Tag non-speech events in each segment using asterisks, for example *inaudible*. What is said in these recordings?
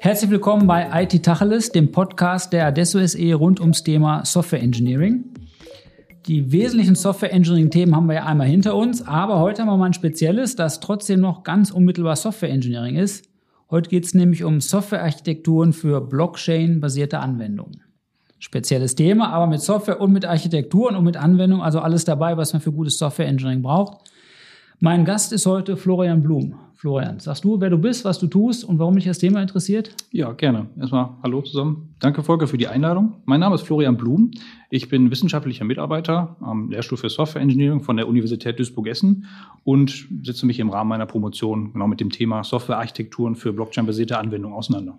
Herzlich willkommen bei IT Tacheles, dem Podcast der Adesso SE rund ums Thema Software Engineering. Die wesentlichen Software Engineering Themen haben wir ja einmal hinter uns, aber heute haben wir mal ein spezielles, das trotzdem noch ganz unmittelbar Software Engineering ist. Heute geht es nämlich um Softwarearchitekturen für Blockchain-basierte Anwendungen. Spezielles Thema, aber mit Software und mit Architekturen und mit Anwendung, also alles dabei, was man für gutes Software Engineering braucht. Mein Gast ist heute Florian Blum. Florian, sagst du, wer du bist, was du tust und warum dich das Thema interessiert? Ja, gerne. Erstmal hallo zusammen. Danke, Volker, für die Einladung. Mein Name ist Florian Blum. Ich bin wissenschaftlicher Mitarbeiter am Lehrstuhl für Software Engineering von der Universität Duisburg-Essen und setze mich im Rahmen meiner Promotion genau mit dem Thema Softwarearchitekturen für Blockchain-basierte Anwendungen auseinander.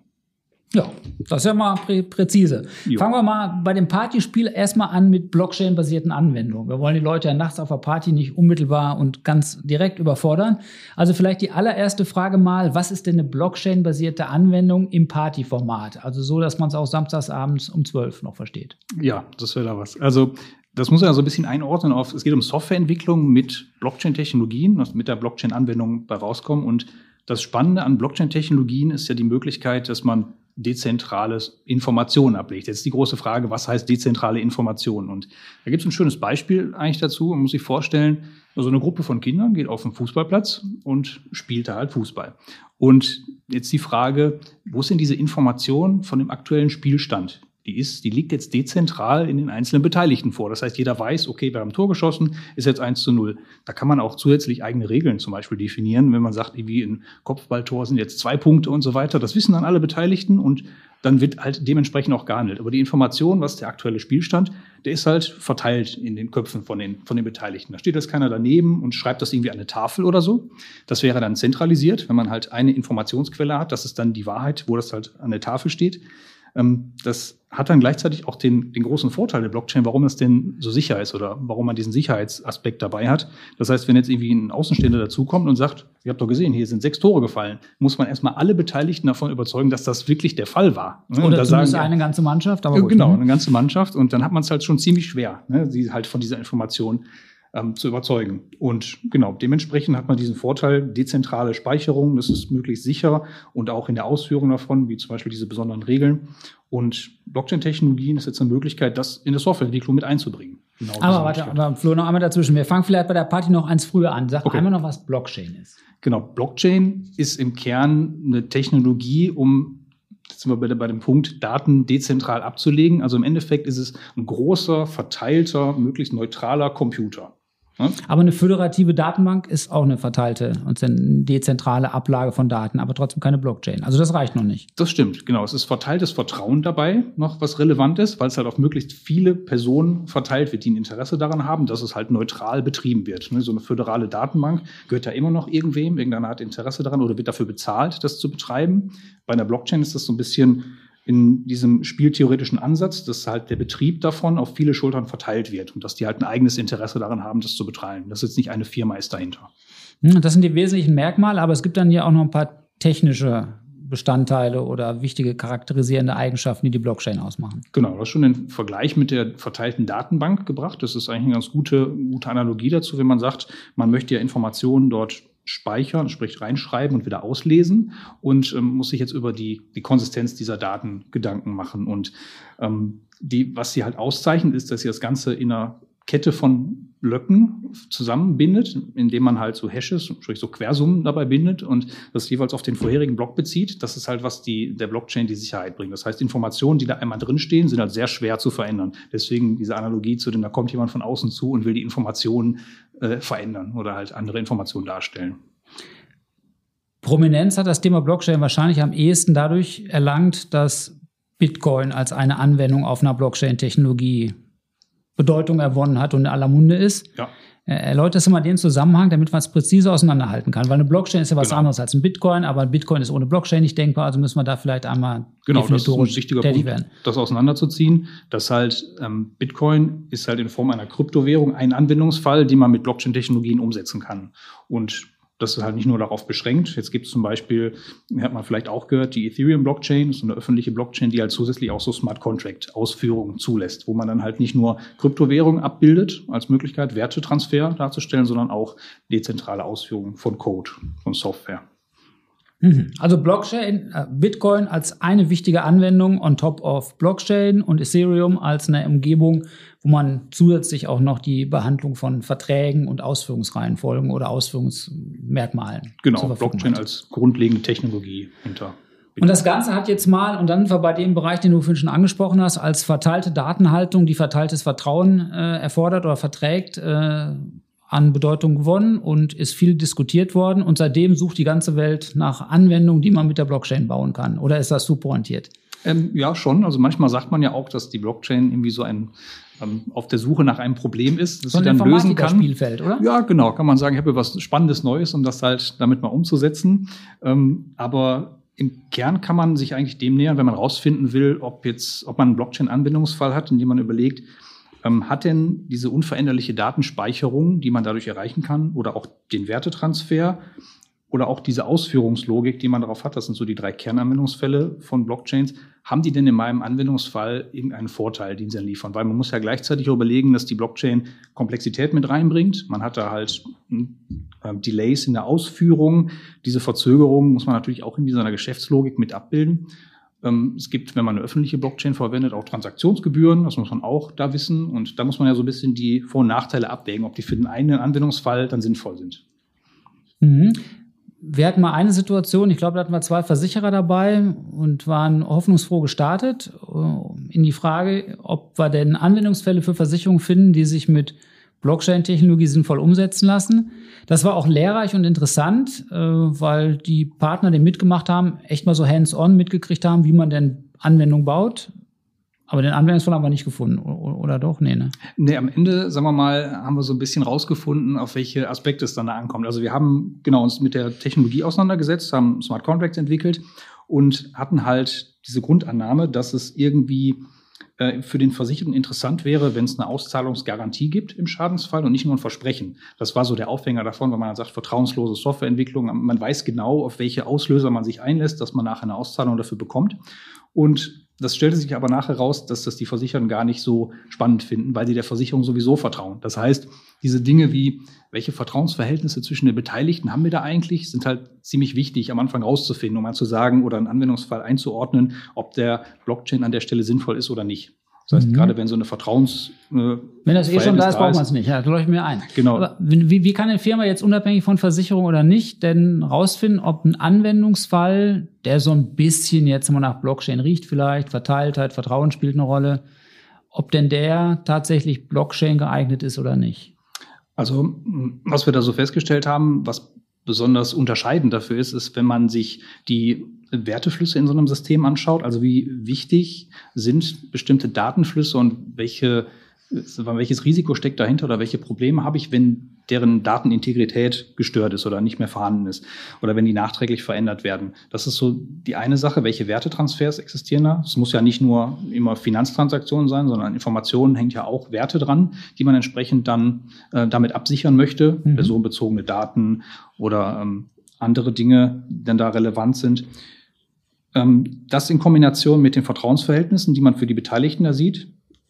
Ja, das ist ja mal prä präzise. Jo. Fangen wir mal bei dem Partyspiel erstmal an mit Blockchain-basierten Anwendungen. Wir wollen die Leute ja nachts auf der Party nicht unmittelbar und ganz direkt überfordern. Also vielleicht die allererste Frage mal, was ist denn eine Blockchain-basierte Anwendung im Partyformat? Also so, dass man es auch samstagsabends um 12 noch versteht. Ja, das wäre da was. Also das muss man ja so ein bisschen einordnen auf, es geht um Softwareentwicklung mit Blockchain-Technologien, was mit der Blockchain-Anwendung bei rauskommen. Und das Spannende an Blockchain-Technologien ist ja die Möglichkeit, dass man dezentrales Informationen ablegt. Jetzt ist die große Frage, was heißt dezentrale Informationen? Und da gibt es ein schönes Beispiel eigentlich dazu. Man muss sich vorstellen, so eine Gruppe von Kindern geht auf den Fußballplatz und spielt da halt Fußball. Und jetzt die Frage, wo sind diese Informationen von dem aktuellen Spielstand? Die ist, die liegt jetzt dezentral in den einzelnen Beteiligten vor. Das heißt, jeder weiß, okay, wir haben Tor geschossen, ist jetzt 1 zu 0. Da kann man auch zusätzlich eigene Regeln zum Beispiel definieren, wenn man sagt, wie ein Kopfballtor sind jetzt zwei Punkte und so weiter. Das wissen dann alle Beteiligten und dann wird halt dementsprechend auch gehandelt. Aber die Information, was der aktuelle Spielstand, der ist halt verteilt in den Köpfen von den, von den Beteiligten. Da steht jetzt keiner daneben und schreibt das irgendwie an eine Tafel oder so. Das wäre dann zentralisiert, wenn man halt eine Informationsquelle hat. Das ist dann die Wahrheit, wo das halt an der Tafel steht. Ähm, das hat dann gleichzeitig auch den, den großen Vorteil der Blockchain, warum das denn so sicher ist oder warum man diesen Sicherheitsaspekt dabei hat. Das heißt, wenn jetzt irgendwie ein Außenstehender dazukommt und sagt, ihr habt doch gesehen, hier sind sechs Tore gefallen, muss man erstmal alle Beteiligten davon überzeugen, dass das wirklich der Fall war. Ne? Oder zumindest sagen, eine ganze Mannschaft. Aber gut, genau, ne? eine ganze Mannschaft. Und dann hat man es halt schon ziemlich schwer, ne? sie halt von dieser Information ähm, zu überzeugen. Und genau, dementsprechend hat man diesen Vorteil, dezentrale Speicherung, das ist möglichst sicher und auch in der Ausführung davon, wie zum Beispiel diese besonderen Regeln. Und Blockchain-Technologien ist jetzt eine Möglichkeit, das in der Softwareentwicklung mit einzubringen. Genau aber warte, aber Flo, noch einmal dazwischen. Wir fangen vielleicht bei der Party noch eins früher an. Sag okay. einmal noch, was Blockchain ist. Genau, Blockchain ist im Kern eine Technologie, um jetzt sind wir bei, bei dem Punkt, Daten dezentral abzulegen. Also im Endeffekt ist es ein großer, verteilter, möglichst neutraler Computer. Aber eine föderative Datenbank ist auch eine verteilte und eine dezentrale Ablage von Daten, aber trotzdem keine Blockchain. Also das reicht noch nicht. Das stimmt, genau. Es ist verteiltes Vertrauen dabei, noch was relevant ist, weil es halt auf möglichst viele Personen verteilt wird, die ein Interesse daran haben, dass es halt neutral betrieben wird. Ne, so eine föderale Datenbank gehört ja immer noch irgendwem, irgendeiner hat Interesse daran oder wird dafür bezahlt, das zu betreiben. Bei einer Blockchain ist das so ein bisschen in diesem spieltheoretischen Ansatz, dass halt der Betrieb davon auf viele Schultern verteilt wird und dass die halt ein eigenes Interesse daran haben, das zu betreiben. Das ist jetzt nicht eine Firma ist dahinter. Hm, das sind die wesentlichen Merkmale, aber es gibt dann ja auch noch ein paar technische Bestandteile oder wichtige charakterisierende Eigenschaften, die die Blockchain ausmachen. Genau, du hast schon den Vergleich mit der verteilten Datenbank gebracht. Das ist eigentlich eine ganz gute, gute Analogie dazu, wenn man sagt, man möchte ja Informationen dort speichern, sprich reinschreiben und wieder auslesen und ähm, muss sich jetzt über die, die Konsistenz dieser Daten Gedanken machen. Und ähm, die, was sie halt auszeichnet, ist, dass sie das Ganze in einer Kette von Blöcken zusammenbindet, indem man halt so Hashes, sprich so Quersummen dabei bindet und das jeweils auf den vorherigen Block bezieht. Das ist halt, was die, der Blockchain die Sicherheit bringt. Das heißt, Informationen, die da einmal drinstehen, sind halt sehr schwer zu verändern. Deswegen diese Analogie zu dem, da kommt jemand von außen zu und will die Informationen äh, verändern oder halt andere Informationen darstellen. Prominenz hat das Thema Blockchain wahrscheinlich am ehesten dadurch erlangt, dass Bitcoin als eine Anwendung auf einer Blockchain-Technologie Bedeutung erwonnen hat und in aller Munde ist. Ja. Erläutert das mal den Zusammenhang, damit man es präzise auseinanderhalten kann. Weil eine Blockchain ist ja was genau. anderes als ein Bitcoin, aber ein Bitcoin ist ohne Blockchain nicht denkbar, also müssen wir da vielleicht einmal genau, das ist ein wichtiger Punkt, werden. das auseinanderzuziehen. Dass halt ähm, Bitcoin ist halt in Form einer Kryptowährung ein Anwendungsfall, den man mit Blockchain-Technologien umsetzen kann. Und das ist halt nicht nur darauf beschränkt. Jetzt gibt es zum Beispiel, hat man vielleicht auch gehört, die Ethereum-Blockchain, ist eine öffentliche Blockchain, die halt zusätzlich auch so Smart Contract-Ausführungen zulässt, wo man dann halt nicht nur Kryptowährungen abbildet als Möglichkeit, Wertetransfer darzustellen, sondern auch dezentrale Ausführungen von Code, von Software. Mhm. Also Blockchain, äh, Bitcoin als eine wichtige Anwendung on top of Blockchain und Ethereum als eine Umgebung, wo man zusätzlich auch noch die Behandlung von Verträgen und Ausführungsreihenfolgen oder Ausführungsmerkmalen. Genau, Blockchain hat. als grundlegende Technologie hinter. Und das Ganze hat jetzt mal, und dann war bei dem Bereich, den du vorhin schon angesprochen hast, als verteilte Datenhaltung, die verteiltes Vertrauen äh, erfordert oder verträgt, äh, an Bedeutung gewonnen und ist viel diskutiert worden. Und seitdem sucht die ganze Welt nach Anwendungen, die man mit der Blockchain bauen kann. Oder ist das zu pointiert? Ähm, ja, schon. Also manchmal sagt man ja auch, dass die Blockchain irgendwie so ein ähm, auf der Suche nach einem Problem ist, das so sie dann lösen kann. Spielfeld, oder? Ja, genau. Kann man sagen, ich habe was Spannendes Neues, um das halt damit mal umzusetzen. Ähm, aber im Kern kann man sich eigentlich dem nähern, wenn man rausfinden will, ob jetzt, ob man einen Blockchain-Anwendungsfall hat, in dem man überlegt, ähm, hat denn diese unveränderliche Datenspeicherung, die man dadurch erreichen kann, oder auch den Wertetransfer oder auch diese Ausführungslogik, die man darauf hat, das sind so die drei Kernanwendungsfälle von Blockchains, haben die denn in meinem Anwendungsfall irgendeinen Vorteil, den sie dann liefern? Weil man muss ja gleichzeitig überlegen, dass die Blockchain Komplexität mit reinbringt. Man hat da halt äh, Delays in der Ausführung. Diese Verzögerungen muss man natürlich auch in seiner Geschäftslogik mit abbilden. Ähm, es gibt, wenn man eine öffentliche Blockchain verwendet, auch Transaktionsgebühren. Das muss man auch da wissen. Und da muss man ja so ein bisschen die Vor- und Nachteile abwägen, ob die für den einen Anwendungsfall dann sinnvoll sind. Mhm. Wir hatten mal eine Situation, ich glaube, da hatten wir zwei Versicherer dabei und waren hoffnungsfroh gestartet äh, in die Frage, ob wir denn Anwendungsfälle für Versicherungen finden, die sich mit Blockchain-Technologie sinnvoll umsetzen lassen. Das war auch lehrreich und interessant, äh, weil die Partner, die mitgemacht haben, echt mal so hands-on mitgekriegt haben, wie man denn Anwendung baut. Aber den Anwendungsfall haben wir nicht gefunden, oder doch? Nee, ne? Nee, am Ende, sagen wir mal, haben wir so ein bisschen rausgefunden, auf welche Aspekte es dann da ankommt. Also wir haben genau uns mit der Technologie auseinandergesetzt, haben Smart Contracts entwickelt und hatten halt diese Grundannahme, dass es irgendwie äh, für den Versicherten interessant wäre, wenn es eine Auszahlungsgarantie gibt im Schadensfall und nicht nur ein Versprechen. Das war so der Aufhänger davon, wenn man sagt, vertrauenslose Softwareentwicklung. Man weiß genau, auf welche Auslöser man sich einlässt, dass man nachher eine Auszahlung dafür bekommt. Und das stellte sich aber nachher raus, dass das die Versicherten gar nicht so spannend finden, weil sie der Versicherung sowieso vertrauen. Das heißt, diese Dinge wie, welche Vertrauensverhältnisse zwischen den Beteiligten haben wir da eigentlich, sind halt ziemlich wichtig am Anfang rauszufinden, um mal zu sagen oder einen Anwendungsfall einzuordnen, ob der Blockchain an der Stelle sinnvoll ist oder nicht. Das heißt, mhm. gerade wenn so eine Vertrauens... Äh, wenn das eh schon da ist, braucht man es nicht. Ja, das leuchtet mir ein. Genau. Aber wie, wie kann eine Firma jetzt unabhängig von Versicherung oder nicht denn rausfinden, ob ein Anwendungsfall, der so ein bisschen jetzt mal nach Blockchain riecht vielleicht, Verteiltheit, Vertrauen spielt eine Rolle, ob denn der tatsächlich Blockchain geeignet ist oder nicht? Also, was wir da so festgestellt haben, was besonders unterscheidend dafür ist, ist, wenn man sich die Werteflüsse in so einem System anschaut, also wie wichtig sind bestimmte Datenflüsse und welche, welches Risiko steckt dahinter oder welche Probleme habe ich, wenn deren Datenintegrität gestört ist oder nicht mehr vorhanden ist oder wenn die nachträglich verändert werden. Das ist so die eine Sache, welche Wertetransfers existieren da. Es muss ja nicht nur immer Finanztransaktionen sein, sondern Informationen hängt ja auch Werte dran, die man entsprechend dann äh, damit absichern möchte, mhm. personenbezogene Daten oder ähm, andere Dinge, die dann da relevant sind. Ähm, das in Kombination mit den Vertrauensverhältnissen, die man für die Beteiligten da sieht,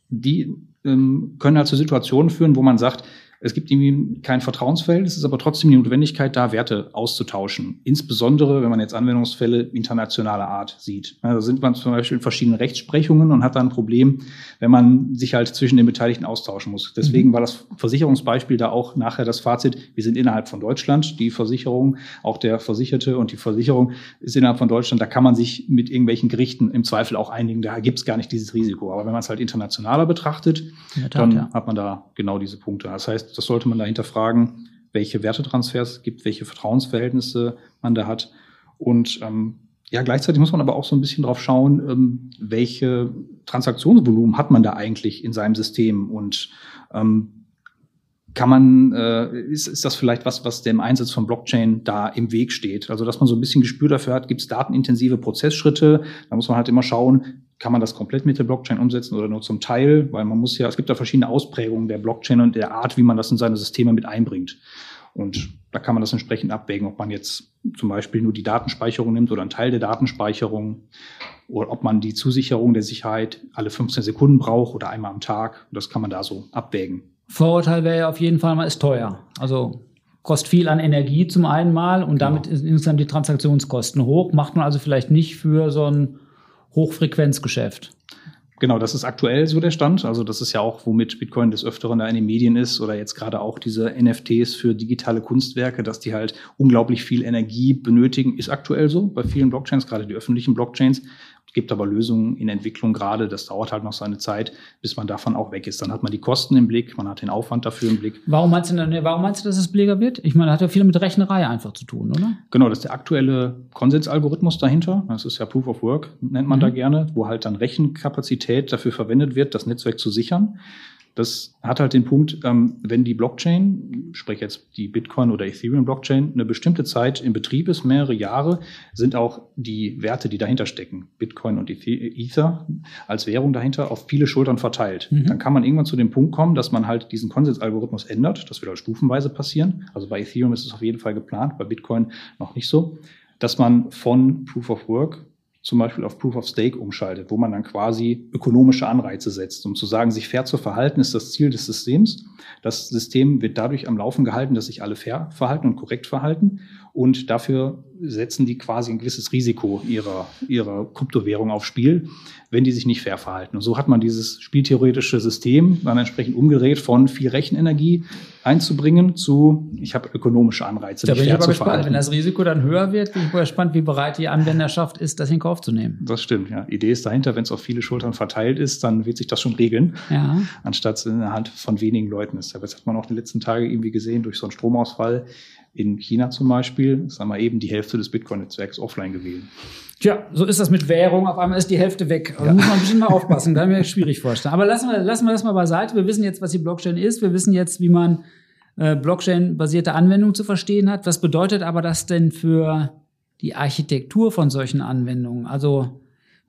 die ähm, können halt zu Situationen führen, wo man sagt, es gibt irgendwie kein Vertrauensverhältnis, es ist aber trotzdem die Notwendigkeit, da Werte auszutauschen. Insbesondere, wenn man jetzt Anwendungsfälle internationaler Art sieht. Da sind man zum Beispiel in verschiedenen Rechtsprechungen und hat da ein Problem, wenn man sich halt zwischen den Beteiligten austauschen muss. Deswegen mhm. war das Versicherungsbeispiel da auch nachher das Fazit, wir sind innerhalb von Deutschland, die Versicherung, auch der Versicherte und die Versicherung ist innerhalb von Deutschland, da kann man sich mit irgendwelchen Gerichten im Zweifel auch einigen, da gibt es gar nicht dieses Risiko. Aber wenn man es halt internationaler betrachtet, Tat, dann ja. hat man da genau diese Punkte. Das heißt, das sollte man da hinterfragen, welche Wertetransfers es gibt, welche Vertrauensverhältnisse man da hat. Und ähm, ja, gleichzeitig muss man aber auch so ein bisschen drauf schauen, ähm, welche Transaktionsvolumen hat man da eigentlich in seinem System und ähm, kann man, äh, ist, ist das vielleicht was, was dem Einsatz von Blockchain da im Weg steht? Also, dass man so ein bisschen Gespür dafür hat, gibt es datenintensive Prozessschritte? Da muss man halt immer schauen, kann man das komplett mit der Blockchain umsetzen oder nur zum Teil? Weil man muss ja, es gibt da verschiedene Ausprägungen der Blockchain und der Art, wie man das in seine Systeme mit einbringt. Und Da kann man das entsprechend abwägen, ob man jetzt zum Beispiel nur die Datenspeicherung nimmt oder einen Teil der Datenspeicherung oder ob man die Zusicherung der Sicherheit alle 15 Sekunden braucht oder einmal am Tag. Das kann man da so abwägen. Vorurteil wäre ja auf jeden Fall mal, ist teuer. Also kostet viel an Energie zum einen mal und genau. damit sind insgesamt die Transaktionskosten hoch. Macht man also vielleicht nicht für so ein Hochfrequenzgeschäft. Genau, das ist aktuell so der Stand. Also das ist ja auch, womit Bitcoin des Öfteren da in den Medien ist oder jetzt gerade auch diese NFTs für digitale Kunstwerke, dass die halt unglaublich viel Energie benötigen, ist aktuell so bei vielen Blockchains, gerade die öffentlichen Blockchains gibt aber Lösungen in Entwicklung gerade. Das dauert halt noch seine Zeit, bis man davon auch weg ist. Dann hat man die Kosten im Blick, man hat den Aufwand dafür im Blick. Warum meinst du, denn, warum meinst du dass es billiger wird? Ich meine, das hat ja viel mit Rechnerei einfach zu tun, oder? Genau, das ist der aktuelle Konsensalgorithmus dahinter. Das ist ja Proof of Work, nennt man mhm. da gerne, wo halt dann Rechenkapazität dafür verwendet wird, das Netzwerk zu sichern. Das hat halt den Punkt, ähm, wenn die Blockchain, sprich jetzt die Bitcoin oder Ethereum Blockchain, eine bestimmte Zeit in Betrieb ist, mehrere Jahre, sind auch die Werte, die dahinter stecken, Bitcoin und Ether als Währung dahinter, auf viele Schultern verteilt. Mhm. Dann kann man irgendwann zu dem Punkt kommen, dass man halt diesen Konsensalgorithmus ändert. Das wird halt stufenweise passieren. Also bei Ethereum ist es auf jeden Fall geplant, bei Bitcoin noch nicht so, dass man von Proof of Work zum Beispiel auf Proof of Stake umschaltet, wo man dann quasi ökonomische Anreize setzt, um zu sagen, sich fair zu verhalten, ist das Ziel des Systems. Das System wird dadurch am Laufen gehalten, dass sich alle fair verhalten und korrekt verhalten. Und dafür setzen die quasi ein gewisses Risiko ihrer, ihrer Kryptowährung aufs Spiel, wenn die sich nicht fair verhalten. Und so hat man dieses spieltheoretische System dann entsprechend umgedreht von viel Rechenenergie einzubringen zu, ich habe ökonomische Anreize. Da bin ich aber gespannt. Wenn das Risiko dann höher wird, bin ich gespannt, wie bereit die Anwenderschaft ist, das in Kauf zu nehmen. Das stimmt, ja. Idee ist dahinter, wenn es auf viele Schultern verteilt ist, dann wird sich das schon regeln, ja. anstatt in der Hand von wenigen Leuten ist. Aber jetzt hat man auch die letzten Tage irgendwie gesehen, durch so einen Stromausfall in China zum Beispiel, sagen wir eben die Hälfte des Bitcoin-Netzwerks offline gewesen. Tja, so ist das mit Währung. Auf einmal ist die Hälfte weg. Da ja. muss man ein bisschen mal aufpassen. Kann mir schwierig vorstellen. Aber lassen wir, lassen wir das mal beiseite. Wir wissen jetzt, was die Blockchain ist. Wir wissen jetzt, wie man äh, Blockchain-basierte Anwendungen zu verstehen hat. Was bedeutet aber das denn für die Architektur von solchen Anwendungen? Also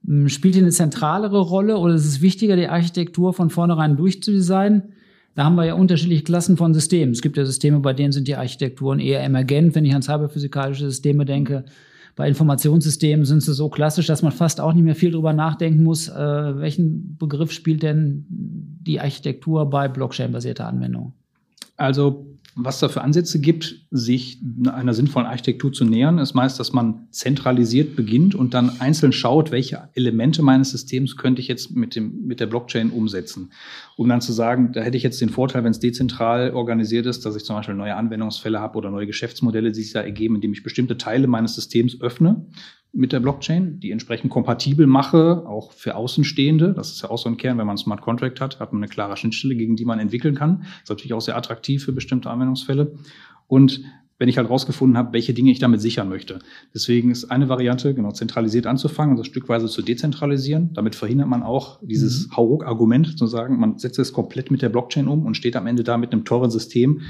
hm, spielt die eine zentralere Rolle oder ist es wichtiger, die Architektur von vornherein durchzudesignen? Da haben wir ja unterschiedliche Klassen von Systemen. Es gibt ja Systeme, bei denen sind die Architekturen eher emergent, wenn ich an cyberphysikalische Systeme denke. Bei Informationssystemen sind sie so klassisch, dass man fast auch nicht mehr viel drüber nachdenken muss, äh, welchen Begriff spielt denn die Architektur bei Blockchain-basierter Anwendung? Also was da für Ansätze gibt, sich einer sinnvollen Architektur zu nähern, ist meist, dass man zentralisiert beginnt und dann einzeln schaut, welche Elemente meines Systems könnte ich jetzt mit, dem, mit der Blockchain umsetzen. Um dann zu sagen, da hätte ich jetzt den Vorteil, wenn es dezentral organisiert ist, dass ich zum Beispiel neue Anwendungsfälle habe oder neue Geschäftsmodelle, die sich da ergeben, indem ich bestimmte Teile meines Systems öffne mit der Blockchain, die entsprechend kompatibel mache, auch für Außenstehende. Das ist ja auch so ein Kern, wenn man ein Smart Contract hat, hat man eine klare Schnittstelle, gegen die man entwickeln kann. Das ist natürlich auch sehr attraktiv für bestimmte Anwendungsfälle. Und wenn ich halt rausgefunden habe, welche Dinge ich damit sichern möchte. Deswegen ist eine Variante, genau, zentralisiert anzufangen und das stückweise zu dezentralisieren. Damit verhindert man auch dieses mhm. Hauruck-Argument zu sagen, man setzt es komplett mit der Blockchain um und steht am Ende da mit einem teuren System,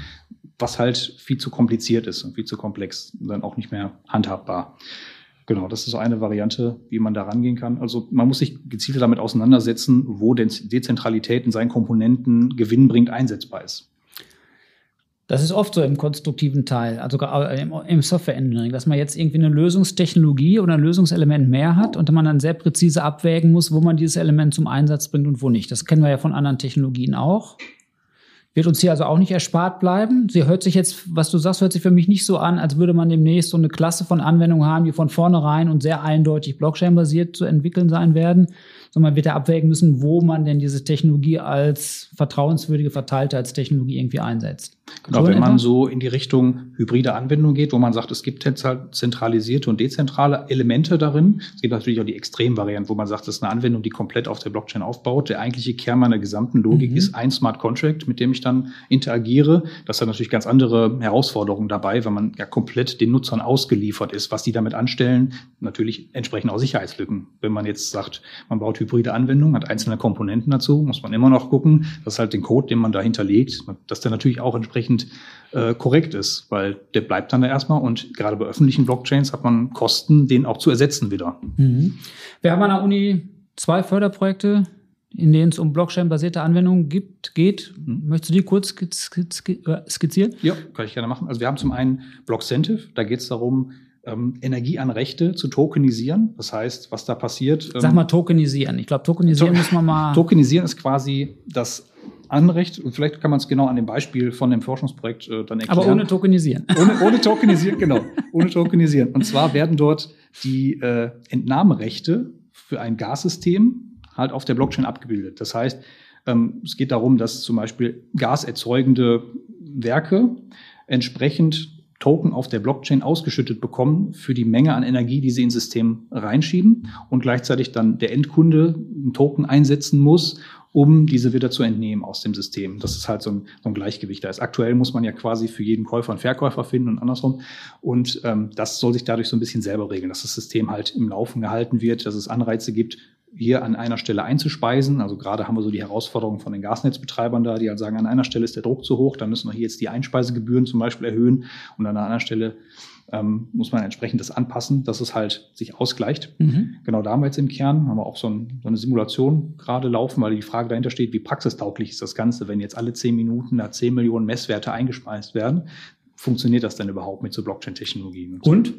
was halt viel zu kompliziert ist und viel zu komplex und dann auch nicht mehr handhabbar. Genau, das ist so eine Variante, wie man da rangehen kann. Also man muss sich gezielt damit auseinandersetzen, wo Dezentralität in seinen Komponenten gewinnbringend einsetzbar ist. Das ist oft so im konstruktiven Teil, also im Software Engineering, dass man jetzt irgendwie eine Lösungstechnologie oder ein Lösungselement mehr hat und man dann sehr präzise abwägen muss, wo man dieses Element zum Einsatz bringt und wo nicht. Das kennen wir ja von anderen Technologien auch. Wird uns hier also auch nicht erspart bleiben. Sie hört sich jetzt, was du sagst, hört sich für mich nicht so an, als würde man demnächst so eine Klasse von Anwendungen haben, die von vornherein und sehr eindeutig Blockchain-basiert zu entwickeln sein werden, sondern man wird ja abwägen müssen, wo man denn diese Technologie als vertrauenswürdige Verteilte als Technologie irgendwie einsetzt. Genau, so wenn man so in die Richtung hybride Anwendung geht, wo man sagt, es gibt zentralisierte und dezentrale Elemente darin. Es gibt natürlich auch die Extremvariante, wo man sagt, das ist eine Anwendung, die komplett auf der Blockchain aufbaut. Der eigentliche Kern meiner gesamten Logik mhm. ist ein Smart Contract, mit dem ich dann interagiere. Das hat natürlich ganz andere Herausforderungen dabei, wenn man ja komplett den Nutzern ausgeliefert ist, was die damit anstellen. Natürlich entsprechend auch Sicherheitslücken. Wenn man jetzt sagt, man baut hybride Anwendungen, hat einzelne Komponenten dazu, muss man immer noch gucken, dass halt den Code, den man da hinterlegt, dass der natürlich auch entsprechend äh, korrekt ist, weil der bleibt dann da erstmal und gerade bei öffentlichen Blockchains hat man Kosten, den auch zu ersetzen wieder. Mhm. Wir haben an der Uni zwei Förderprojekte in denen es um Blockchain-basierte Anwendungen gibt, geht. Mhm. Möchtest du die kurz äh, skizzieren? Ja, kann ich gerne machen. Also wir haben zum einen Blockcentive, da geht es darum, ähm, Energie an Rechte zu tokenisieren. Das heißt, was da passiert. Ähm, Sag mal tokenisieren. Ich glaube, tokenisieren to müssen wir mal. Tokenisieren ist quasi das Anrecht, und vielleicht kann man es genau an dem Beispiel von dem Forschungsprojekt äh, dann erklären. Aber ohne tokenisieren. Ohne, ohne *laughs* tokenisieren, genau. Ohne tokenisieren. Und zwar werden dort die äh, Entnahmerechte für ein Gassystem halt auf der Blockchain abgebildet. Das heißt, ähm, es geht darum, dass zum Beispiel gaserzeugende Werke entsprechend Token auf der Blockchain ausgeschüttet bekommen für die Menge an Energie, die sie ins System reinschieben und gleichzeitig dann der Endkunde einen Token einsetzen muss, um diese wieder zu entnehmen aus dem System. Das ist halt so ein, so ein Gleichgewicht. Da ist aktuell muss man ja quasi für jeden Käufer einen Verkäufer finden und andersrum. Und ähm, das soll sich dadurch so ein bisschen selber regeln, dass das System halt im Laufen gehalten wird, dass es Anreize gibt, hier an einer Stelle einzuspeisen. Also gerade haben wir so die Herausforderung von den Gasnetzbetreibern da, die halt sagen, an einer Stelle ist der Druck zu hoch, dann müssen wir hier jetzt die Einspeisegebühren zum Beispiel erhöhen und an einer anderen Stelle ähm, muss man entsprechend das anpassen, dass es halt sich ausgleicht. Mhm. Genau da haben wir jetzt im Kern, haben wir auch so, ein, so, eine Simulation gerade laufen, weil die Frage dahinter steht, wie praxistauglich ist das Ganze, wenn jetzt alle zehn Minuten da zehn Millionen Messwerte eingespeist werden, funktioniert das denn überhaupt mit so Blockchain-Technologien? Und? und?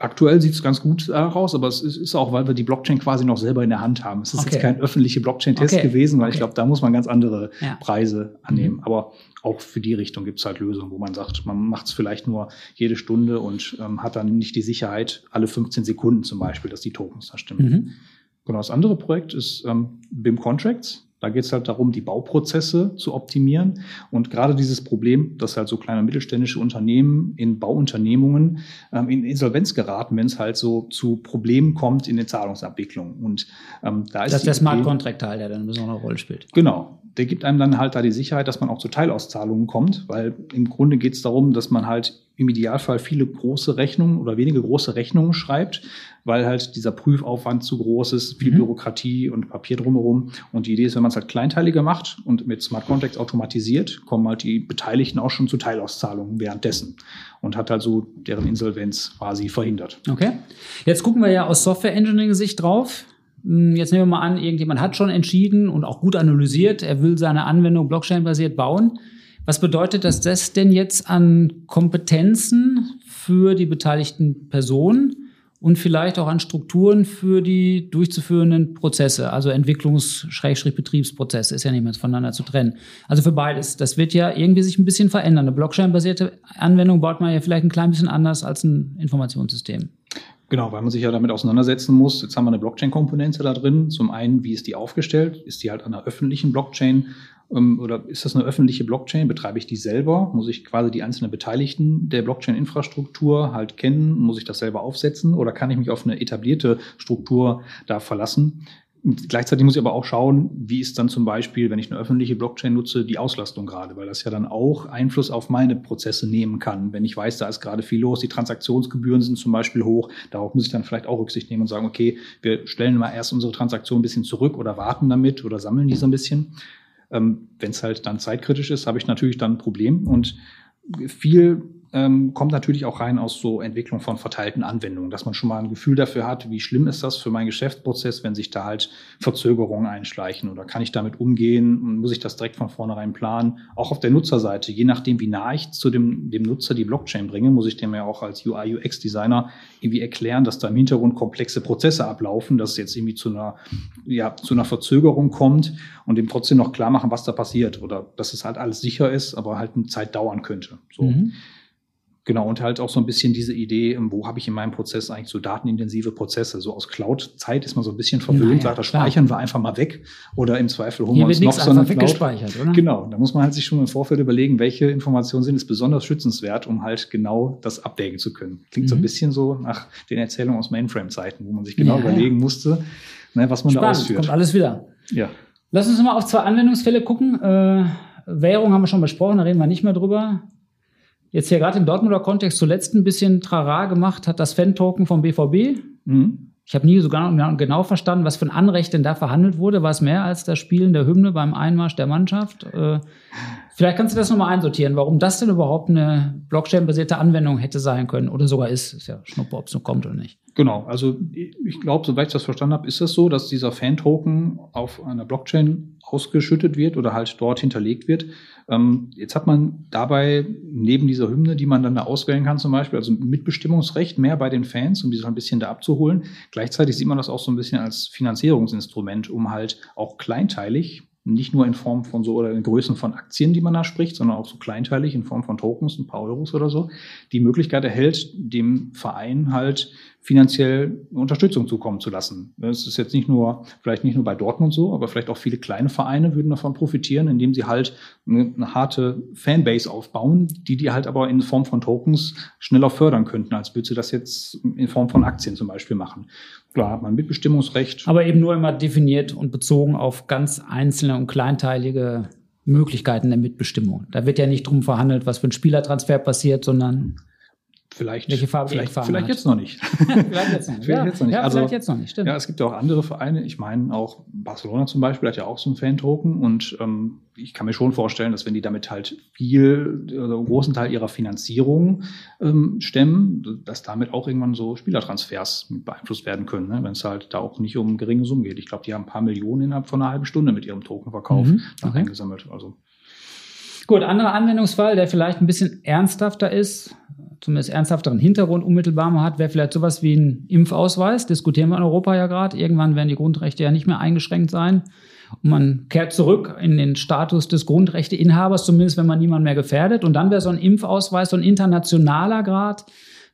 Aktuell sieht es ganz gut aus, aber es ist auch, weil wir die Blockchain quasi noch selber in der Hand haben. Es ist okay. jetzt kein öffentlicher Blockchain-Test okay. gewesen, weil okay. ich glaube, da muss man ganz andere ja. Preise annehmen. Mhm. Aber auch für die Richtung gibt es halt Lösungen, wo man sagt, man macht es vielleicht nur jede Stunde und ähm, hat dann nicht die Sicherheit, alle 15 Sekunden zum Beispiel, dass die Tokens da stimmen. Mhm. Genau, das andere Projekt ist ähm, BIM Contracts. Da geht es halt darum, die Bauprozesse zu optimieren. Und gerade dieses Problem, dass halt so kleine mittelständische Unternehmen in Bauunternehmungen ähm, in Insolvenz geraten, wenn es halt so zu Problemen kommt in der Zahlungsabwicklung. Und ähm, da ist das ist der Smart Contract Teil, der dann eine besondere Rolle spielt. Genau. Der gibt einem dann halt da die Sicherheit, dass man auch zu Teilauszahlungen kommt, weil im Grunde geht es darum, dass man halt im Idealfall viele große Rechnungen oder wenige große Rechnungen schreibt, weil halt dieser Prüfaufwand zu groß ist, viel mhm. Bürokratie und Papier drumherum. Und die Idee ist, wenn man es halt kleinteiliger macht und mit Smart Contracts automatisiert, kommen halt die Beteiligten auch schon zu Teilauszahlungen währenddessen und hat halt so deren Insolvenz quasi verhindert. Okay. Jetzt gucken wir ja aus Software Engineering Sicht drauf. Hm, jetzt nehmen wir mal an, irgendjemand hat schon entschieden und auch gut analysiert, er will seine Anwendung Blockchain-basiert bauen. Was bedeutet das, das denn jetzt an Kompetenzen für die beteiligten Personen und vielleicht auch an Strukturen für die durchzuführenden Prozesse, also Entwicklungs-Betriebsprozesse, ist ja nicht mehr voneinander zu trennen. Also für beides. Das wird ja irgendwie sich ein bisschen verändern. Eine Blockchain-basierte Anwendung baut man ja vielleicht ein klein bisschen anders als ein Informationssystem. Genau, weil man sich ja damit auseinandersetzen muss. Jetzt haben wir eine Blockchain-Komponente da drin. Zum einen, wie ist die aufgestellt? Ist die halt an einer öffentlichen Blockchain oder ist das eine öffentliche Blockchain? Betreibe ich die selber? Muss ich quasi die einzelnen Beteiligten der Blockchain-Infrastruktur halt kennen? Muss ich das selber aufsetzen? Oder kann ich mich auf eine etablierte Struktur da verlassen? Gleichzeitig muss ich aber auch schauen, wie ist dann zum Beispiel, wenn ich eine öffentliche Blockchain nutze, die Auslastung gerade, weil das ja dann auch Einfluss auf meine Prozesse nehmen kann. Wenn ich weiß, da ist gerade viel los, die Transaktionsgebühren sind zum Beispiel hoch, darauf muss ich dann vielleicht auch Rücksicht nehmen und sagen, okay, wir stellen mal erst unsere Transaktion ein bisschen zurück oder warten damit oder sammeln die so ein bisschen. Ähm, wenn es halt dann zeitkritisch ist, habe ich natürlich dann ein Problem. Und viel ähm, kommt natürlich auch rein aus so Entwicklung von verteilten Anwendungen, dass man schon mal ein Gefühl dafür hat, wie schlimm ist das für meinen Geschäftsprozess, wenn sich da halt Verzögerungen einschleichen oder kann ich damit umgehen und muss ich das direkt von vornherein planen. Auch auf der Nutzerseite, je nachdem, wie nah ich zu dem, dem Nutzer die Blockchain bringe, muss ich dem ja auch als UI, UX-Designer irgendwie erklären, dass da im Hintergrund komplexe Prozesse ablaufen, dass es jetzt irgendwie zu einer, ja, zu einer Verzögerung kommt und dem trotzdem noch klar machen, was da passiert oder dass es halt alles sicher ist, aber halt eine Zeit dauern könnte. So. Mhm. Genau, und halt auch so ein bisschen diese Idee, ähm, wo habe ich in meinem Prozess eigentlich so datenintensive Prozesse? So aus Cloud-Zeit ist man so ein bisschen verwöhnt, ja, sagt, das speichern wir einfach mal weg oder im Zweifel holen Hier wir uns noch so eine Cloud. weggespeichert, oder? Genau, da muss man halt sich schon im Vorfeld überlegen, welche Informationen sind es besonders schützenswert, um halt genau das abwägen zu können. Klingt mhm. so ein mhm. bisschen so nach den Erzählungen aus Mainframe-Zeiten, wo man sich genau ja, überlegen ja. musste, ne, was man Spannend, da ausführt. kommt alles wieder. Ja. Lass uns mal auf zwei Anwendungsfälle gucken. Äh, Währung haben wir schon besprochen, da reden wir nicht mehr drüber jetzt hier gerade im Dortmunder Kontext zuletzt ein bisschen Trara gemacht hat, das Fan-Token vom BVB. Mhm. Ich habe nie so genau, genau verstanden, was für ein Anrecht denn da verhandelt wurde. War es mehr als das Spielen der Hymne beim Einmarsch der Mannschaft? Äh, vielleicht kannst du das nochmal einsortieren, warum das denn überhaupt eine Blockchain-basierte Anwendung hätte sein können oder sogar ist. Ist ja Schnuppe, ob es noch kommt oder nicht. Genau, also ich glaube, soweit ich das verstanden habe, ist es so, dass dieser Fan-Token auf einer Blockchain ausgeschüttet wird oder halt dort hinterlegt wird. Ähm, jetzt hat man dabei neben dieser Hymne, die man dann da auswählen kann zum Beispiel, also Mitbestimmungsrecht mehr bei den Fans, um die so ein bisschen da abzuholen. Gleichzeitig sieht man das auch so ein bisschen als Finanzierungsinstrument, um halt auch kleinteilig nicht nur in Form von so oder in Größen von Aktien, die man da spricht, sondern auch so kleinteilig in Form von Tokens, ein paar Euros oder so, die Möglichkeit erhält, dem Verein halt finanziell Unterstützung zukommen zu lassen. Das ist jetzt nicht nur, vielleicht nicht nur bei Dortmund so, aber vielleicht auch viele kleine Vereine würden davon profitieren, indem sie halt eine, eine harte Fanbase aufbauen, die die halt aber in Form von Tokens schneller fördern könnten, als würde sie das jetzt in Form von Aktien zum Beispiel machen. Klar hat man Mitbestimmungsrecht. Aber eben nur immer definiert und bezogen auf ganz einzelne und kleinteilige Möglichkeiten der Mitbestimmung. Da wird ja nicht drum verhandelt, was für ein Spielertransfer passiert, sondern Vielleicht, Welche Farbe vielleicht, vielleicht hat. jetzt noch nicht. *laughs* *laughs* vielleicht jetzt noch nicht. Vielleicht ja, jetzt noch nicht. Ja, Also- vielleicht jetzt noch nicht, stimmt. Ja, es gibt ja auch andere Vereine. Ich meine, auch Barcelona zum Beispiel hat ja auch so einen Fan-Token. Und ähm, ich kann mir schon vorstellen, dass wenn die damit halt viel oder einen großen Teil ihrer Finanzierung ähm, stemmen, dass damit auch irgendwann so Spielertransfers beeinflusst werden können. Ne? Wenn es halt da auch nicht um geringe Summen geht. Ich glaube, die haben ein paar Millionen innerhalb von einer halben Stunde mit ihrem Tokenverkauf Mhm, dann okay. eingesammelt. Also Gut, anderer Anwendungsfall, der vielleicht ein bisschen ernsthafter ist, zumindest ernsthafteren Hintergrund unmittelbar mal hat, wäre vielleicht sowas wie ein Impfausweis. Diskutieren wir in Europa ja gerade. Irgendwann werden die Grundrechte ja nicht mehr eingeschränkt sein. Und man kehrt zurück in den Status des Grundrechteinhabers, zumindest wenn man niemanden mehr gefährdet. Und dann wäre so ein Impfausweis, so ein internationaler Grad,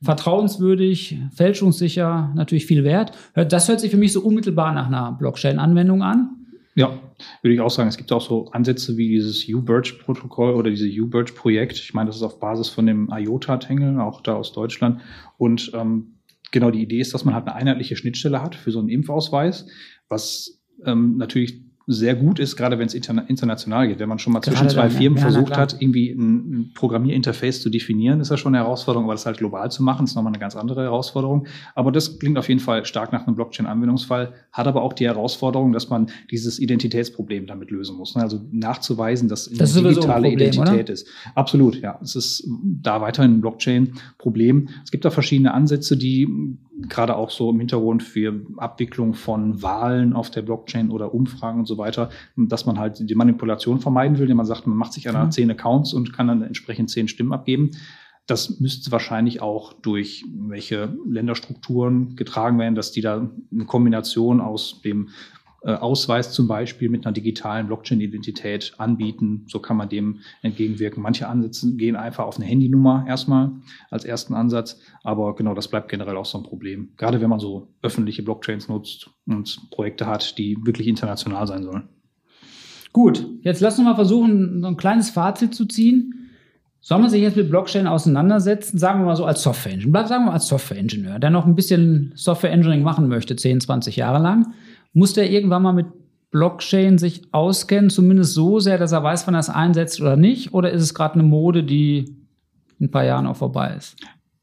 vertrauenswürdig, fälschungssicher, natürlich viel wert. Das hört sich für mich so unmittelbar nach einer Blockchain-Anwendung an. Ja, würde ich auch sagen. Es gibt auch so Ansätze wie dieses U-Birch-Protokoll oder diese U-Birch-Projekt. Ich meine, das ist auf Basis von dem IOTA-Tangle, auch da aus Deutschland. Und ähm, genau die Idee ist, dass man halt eine einheitliche Schnittstelle hat für so einen Impfausweis, was ähm, natürlich sehr gut ist, gerade wenn es interna international geht. Wenn man schon mal Gerade zwischen zwei dann. Firmen Ja, versucht hat, irgendwie ein, Programmierinterface zu definieren, ist ja schon eine Herausforderung, aber das halt global zu machen, ist nochmal eine ganz andere Herausforderung. Aber das klingt auf jeden Fall stark nach einem Blockchain-Anwendungsfall, hat aber auch die Herausforderung, dass man dieses Identitätsproblem damit lösen muss. ne? Also nachzuweisen, dass Das ist sowieso ein Problem, Identität ist. Absolut, ja. Es ist da weiterhin ein Blockchain-Problem. Es gibt da verschiedene Ansätze, die gerade auch so im Hintergrund für Abwicklung von Wahlen auf der Blockchain oder Umfragen und so weiter, dass man halt die Manipulation vermeiden will, indem man sagt, man macht sich einer Mhm. zehn Accounts und kann dann entsprechend zehn Stimmen abgeben. Das müsste wahrscheinlich auch durch welche Länderstrukturen getragen werden, dass die da eine Kombination aus dem Ausweis zum Beispiel mit einer digitalen Blockchain-Identität anbieten. So kann man dem entgegenwirken. Manche Ansätze gehen einfach auf eine Handynummer erstmal als ersten Ansatz. Aber genau, das bleibt generell auch so ein Problem. Gerade wenn man so öffentliche Blockchains nutzt und Projekte hat, die wirklich international sein sollen. Gut, jetzt lass uns mal versuchen, so ein kleines Fazit zu ziehen. Soll man sich jetzt mit Blockchain auseinandersetzen, sagen wir mal so als Software-Engineer, bleib sagen wir mal als Software-Ingenieur, der noch ein bisschen Software-Engineering machen möchte, 10, 20 Jahre lang, muss der irgendwann mal mit Blockchain sich auskennen, zumindest so sehr, dass er weiß, wann er es einsetzt oder nicht? Oder ist es gerade eine Mode, die in ein paar Jahren auch vorbei ist?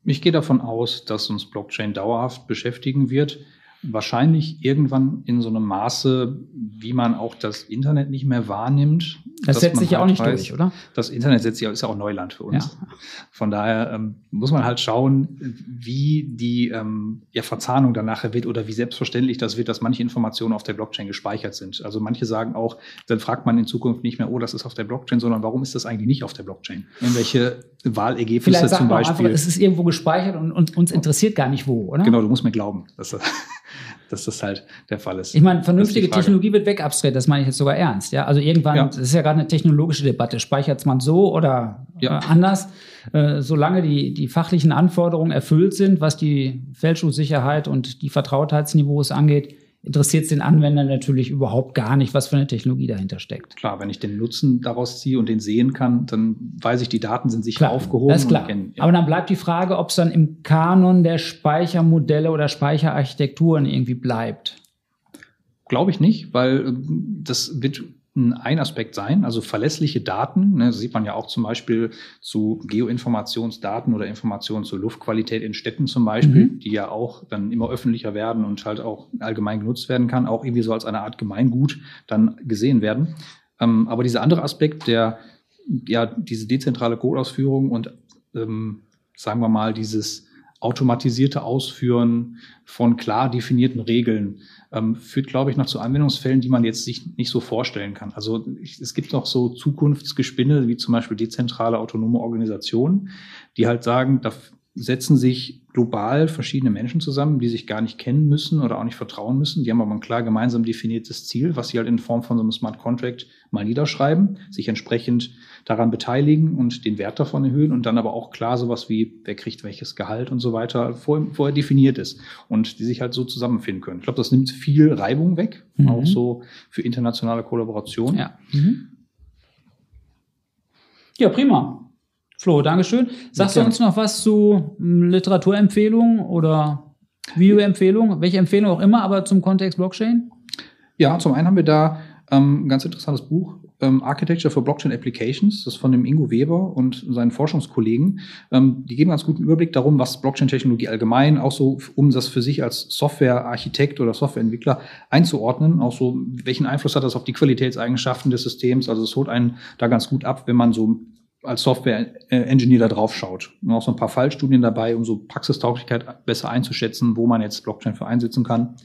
Ich gehe davon aus, dass uns Blockchain dauerhaft beschäftigen wird. Wahrscheinlich irgendwann in so einem Maße, wie man auch das Internet nicht mehr wahrnimmt. Das setzt sich ja auch halt nicht weiß, durch, oder? Das Internet setzt sich, ist ja auch Neuland für uns. Ja. Von daher ähm, muss man halt schauen, wie die ähm, ja, Verzahnung dann nachher wird oder wie selbstverständlich das wird, dass manche Informationen auf der Blockchain gespeichert sind. Also manche sagen auch, dann fragt man in Zukunft nicht mehr, oh, das ist auf der Blockchain, sondern warum ist das eigentlich nicht auf der Blockchain? Irgendwelche Wahlergebnisse Vielleicht sagt zum man Beispiel. einfach, es ist irgendwo gespeichert und, und uns interessiert gar nicht wo, oder? Genau, du musst mir glauben, dass das, *laughs* dass das halt der Fall ist. Ich meine, vernünftige. Technologie wird wegabstrahiert, das meine ich jetzt sogar ernst. Ja? Also irgendwann, Ja. das ist ja gerade eine technologische Debatte, speichert man so oder Ja. äh, anders. Äh, solange die, die fachlichen Anforderungen erfüllt sind, was die Fälschungssicherheit und die Vertrautheitsniveaus angeht, interessiert es den Anwender natürlich überhaupt gar nicht, was für eine Technologie dahinter steckt. Klar, wenn ich den Nutzen daraus ziehe und den sehen kann, dann weiß ich, die Daten sind sicher Klar, aufgehoben. das ist klar. Kennen, ja. Aber dann bleibt die Frage, ob es dann im Kanon der Speichermodelle oder Speicherarchitekturen irgendwie bleibt. Glaube ich nicht, weil ähm, das wird ein Aspekt sein, also verlässliche Daten. Ne, das sieht man ja auch zum Beispiel zu Geoinformationsdaten oder Informationen zur Luftqualität in Städten zum Beispiel, Mhm. die ja auch dann immer öffentlicher werden und halt auch allgemein genutzt werden kann, auch irgendwie so als eine Art Gemeingut dann gesehen werden. Ähm, aber dieser andere Aspekt, der ja diese dezentrale Codeausführung und ähm, sagen wir mal dieses automatisierte Ausführen von klar definierten Regeln ähm, führt, glaube ich, noch zu Anwendungsfällen, die man jetzt sich nicht so vorstellen kann. Also ich, es gibt noch so Zukunftsgespinne, wie zum Beispiel dezentrale autonome Organisationen, die halt sagen, da setzen sich global verschiedene Menschen zusammen, die sich gar nicht kennen müssen oder auch nicht vertrauen müssen. Die haben aber ein klar gemeinsam definiertes Ziel, was sie halt in Form von so einem Smart Contract mal niederschreiben, sich entsprechend daran beteiligen und den Wert davon erhöhen und dann aber auch klar sowas wie, wer kriegt welches Gehalt und so weiter vor, vorher definiert ist und die sich halt so zusammenfinden können. Ich glaube, das nimmt viel Reibung weg, mhm. auch so für internationale Kollaboration. Ja. Mhm. Ja, prima. Flo, Dankeschön. Sagst du uns noch was zu hm, Literaturempfehlungen oder Videoempfehlungen, welche Empfehlung auch immer, aber zum Kontext Blockchain? Ja, zum einen haben wir da ähm, ein ganz interessantes Buch, ähm, Architecture for Blockchain Applications, das ist von dem Ingo Weber und seinen Forschungskollegen. Ähm, die geben ganz guten Überblick darum, was Blockchain-Technologie allgemein, auch so, um das für sich als Softwarearchitekt oder Softwareentwickler einzuordnen, auch so, welchen Einfluss hat das auf die Qualitätseigenschaften des Systems. Also es holt einen da ganz gut ab, wenn man so als Software-Engineer da drauf schaut. Und auch so ein paar Fallstudien dabei, um so Praxistauglichkeit besser einzuschätzen, wo man jetzt Blockchain für einsetzen kann.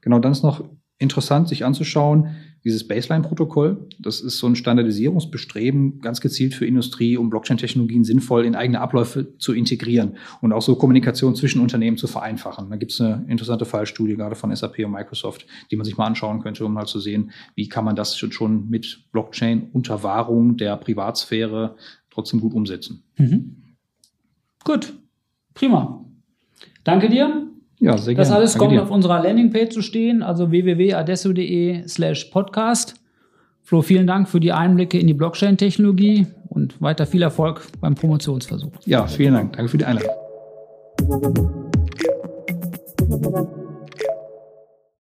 Genau, dann ist noch interessant, sich anzuschauen, dieses Baseline-Protokoll. Das ist so ein Standardisierungsbestreben, ganz gezielt für Industrie, um Blockchain-Technologien sinnvoll in eigene Abläufe zu integrieren und auch so Kommunikation zwischen Unternehmen zu vereinfachen. Da gibt es eine interessante Fallstudie, gerade von SAP und Microsoft, die man sich mal anschauen könnte, um mal zu sehen, wie kann man das schon mit Blockchain unter Wahrung der Privatsphäre trotzdem gut umsetzen. Mhm. Gut, prima. Danke dir. Ja, sehr gerne. Das alles kommt auf unserer Landingpage zu stehen, also www.adesso.de slash podcast. Flo, vielen Dank für die Einblicke in die Blockchain-Technologie und weiter viel Erfolg beim Promotionsversuch. Ja, vielen Dank. Danke für die Einladung.